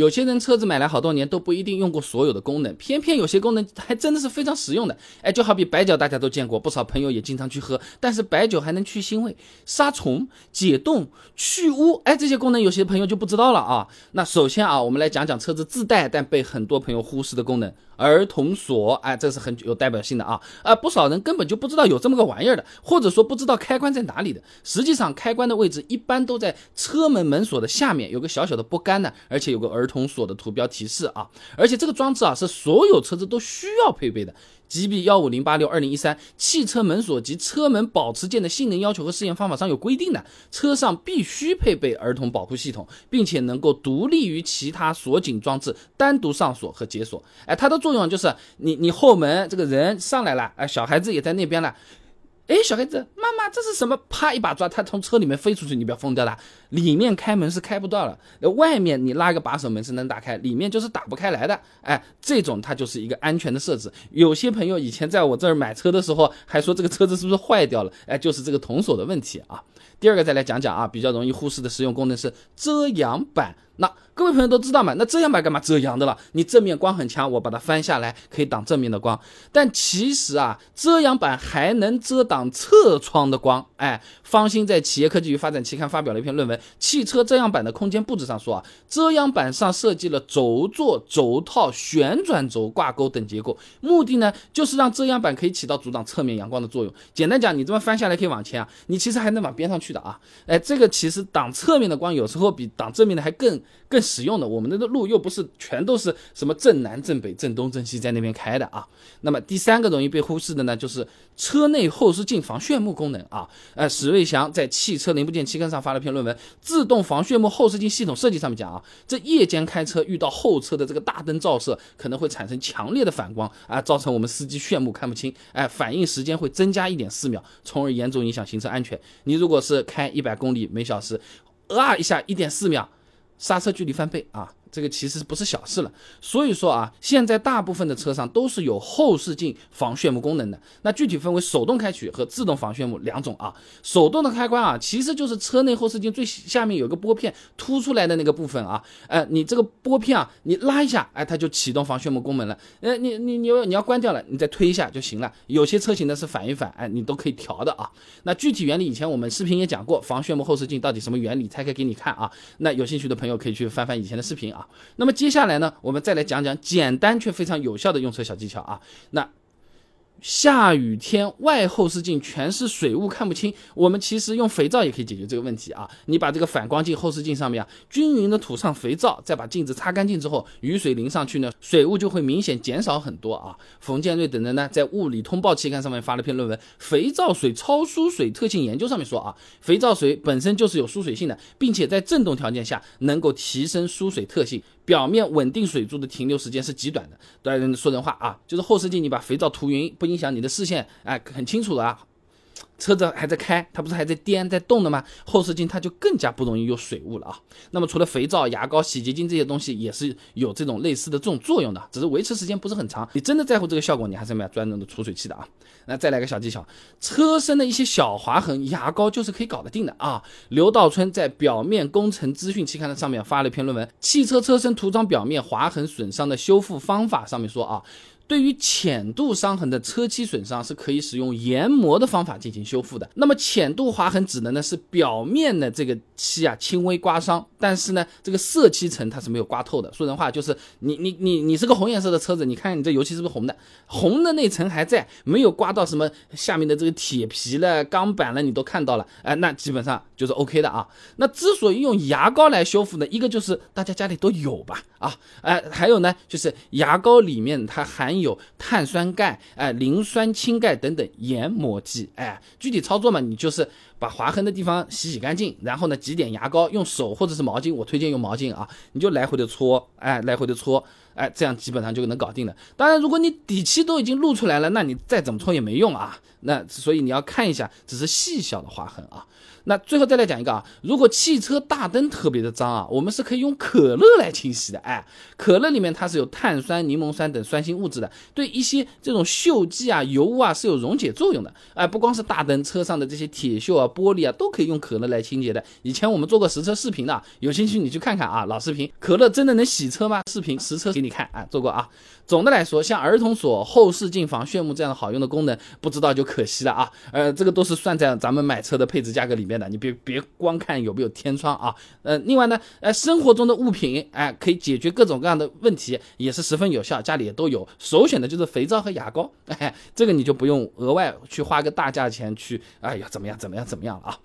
有些人车子买来好多年都不一定用过所有的功能，偏偏有些功能还真的是非常实用的。哎，就好比白酒，大家都见过，不少朋友也经常去喝。但是白酒还能去腥味、杀虫、解冻、去污，哎，这些功能有些朋友就不知道了啊。那首先啊，我们来讲讲车子自带但被很多朋友忽视的功能。儿童锁，哎，这是很有代表性的啊，啊，不少人根本就不知道有这么个玩意儿的，或者说不知道开关在哪里的。实际上，开关的位置一般都在车门门锁的下面，有个小小的拨杆呢，而且有个儿童锁的图标提示啊。而且这个装置啊，是所有车子都需要配备的。GB 幺五零八六二零一三汽车门锁及车门保持件的性能要求和试验方法上有规定的，车上必须配备儿童保护系统，并且能够独立于其他锁紧装置单独上锁和解锁。哎，它的作用就是你你后门这个人上来了，哎，小孩子也在那边了。哎，小孩子，妈妈，这是什么？啪一把抓，他从车里面飞出去，你不要疯掉了。里面开门是开不到了，外面你拉个把手门是能打开，里面就是打不开来的。哎，这种它就是一个安全的设置。有些朋友以前在我这儿买车的时候，还说这个车子是不是坏掉了？哎，就是这个童锁的问题啊。第二个再来讲讲啊，比较容易忽视的实用功能是遮阳板。那各位朋友都知道嘛？那遮阳板干嘛遮阳的了？你正面光很强，我把它翻下来可以挡正面的光。但其实啊，遮阳板还能遮挡侧窗的光。哎，方兴在《企业科技与发展期刊》发表了一篇论文，《汽车遮阳板的空间布置》上说啊，遮阳板上设计了轴座、轴套、旋转轴、挂钩等结构，目的呢就是让遮阳板可以起到阻挡侧面阳光的作用。简单讲，你这么翻下来可以往前啊，你其实还能往边上去的啊。哎，这个其实挡侧面的光，有时候比挡正面的还更。更实用的，我们的路又不是全都是什么正南正北正东正西在那边开的啊。那么第三个容易被忽视的呢，就是车内后视镜防眩目功能啊。呃，史瑞祥在汽车零部件期刊上发了篇论文，《自动防眩目后视镜系统设计》上面讲啊，这夜间开车遇到后车的这个大灯照射，可能会产生强烈的反光啊，造成我们司机眩目看不清，哎，反应时间会增加一点四秒，从而严重影响行车安全。你如果是开一百公里每小时，啊一下一点四秒。刹车距离翻倍啊！这个其实不是小事了，所以说啊，现在大部分的车上都是有后视镜防眩目功能的。那具体分为手动开启和自动防眩目两种啊。手动的开关啊，其实就是车内后视镜最下面有个拨片凸出来的那个部分啊。哎，你这个拨片啊，你拉一下，哎，它就启动防眩目功能了。哎，你你你要你要关掉了，你再推一下就行了。有些车型呢是反一反，哎，你都可以调的啊。那具体原理以前我们视频也讲过，防眩目后视镜到底什么原理，拆开给你看啊。那有兴趣的朋友可以去翻翻以前的视频啊。那么接下来呢，我们再来讲讲简单却非常有效的用车小技巧啊。那下雨天外后视镜全是水雾看不清，我们其实用肥皂也可以解决这个问题啊。你把这个反光镜后视镜上面啊均匀的涂上肥皂，再把镜子擦干净之后，雨水淋上去呢，水雾就会明显减少很多啊。冯建瑞等人呢在物理通报期刊上面发了篇论文《肥皂水超疏水特性研究》，上面说啊，肥皂水本身就是有疏水性的，并且在振动条件下能够提升疏水特性。表面稳定水柱的停留时间是极短的。对，说人话啊，就是后视镜你把肥皂涂匀，不影响你的视线，哎，很清楚的啊。车子还在开，它不是还在颠在动的吗？后视镜它就更加不容易有水雾了啊。那么除了肥皂、牙膏、洗洁精这些东西，也是有这种类似的这种作用的，只是维持时间不是很长。你真的在乎这个效果，你还是买专用的除水器的啊。那再来个小技巧，车身的一些小划痕，牙膏就是可以搞得定的啊。刘道春在《表面工程资讯》期刊的上面发了一篇论文，《汽车车身涂装表面划痕损伤的修复方法》，上面说啊。对于浅度伤痕的车漆损伤是可以使用研磨的方法进行修复的。那么浅度划痕指的呢是表面的这个漆啊轻微刮伤，但是呢这个色漆层它是没有刮透的。说人话就是你你你你是个红颜色的车子，你看你这油漆是不是红的？红的那层还在，没有刮到什么下面的这个铁皮了、钢板了，你都看到了，哎，那基本上就是 OK 的啊。那之所以用牙膏来修复呢，一个就是大家家里都有吧，啊，哎，还有呢就是牙膏里面它含有碳酸钙、哎磷酸氢钙等等研磨剂，哎，具体操作嘛，你就是把划痕的地方洗洗干净，然后呢挤点牙膏，用手或者是毛巾，我推荐用毛巾啊，你就来回的搓，哎，来回的搓，哎，这样基本上就能搞定了。当然，如果你底漆都已经露出来了，那你再怎么搓也没用啊。那所以你要看一下，只是细小的划痕啊。那最后再来讲一个啊，如果汽车大灯特别的脏啊，我们是可以用可乐来清洗的。哎，可乐里面它是有碳酸、柠檬酸等酸性物质的，对一些这种锈迹啊、油污啊是有溶解作用的。哎，不光是大灯，车上的这些铁锈啊、玻璃啊，都可以用可乐来清洁的。以前我们做过实车视频的，有兴趣你去看看啊，老视频。可乐真的能洗车吗？视频实车给你看啊，做过啊。总的来说，像儿童锁、后视镜防炫目这样的好用的功能，不知道就可惜了啊。呃，这个都是算在咱们买车的配置价格里面的，你别别光看有没有天窗啊。呃，另外呢，呃，生活中的物品，哎，可以解决各种各样的问题，也是十分有效，家里也都有。首选的就是肥皂和牙膏，哎，这个你就不用额外去花个大价钱去，哎呀，怎么样怎么样怎么样了啊。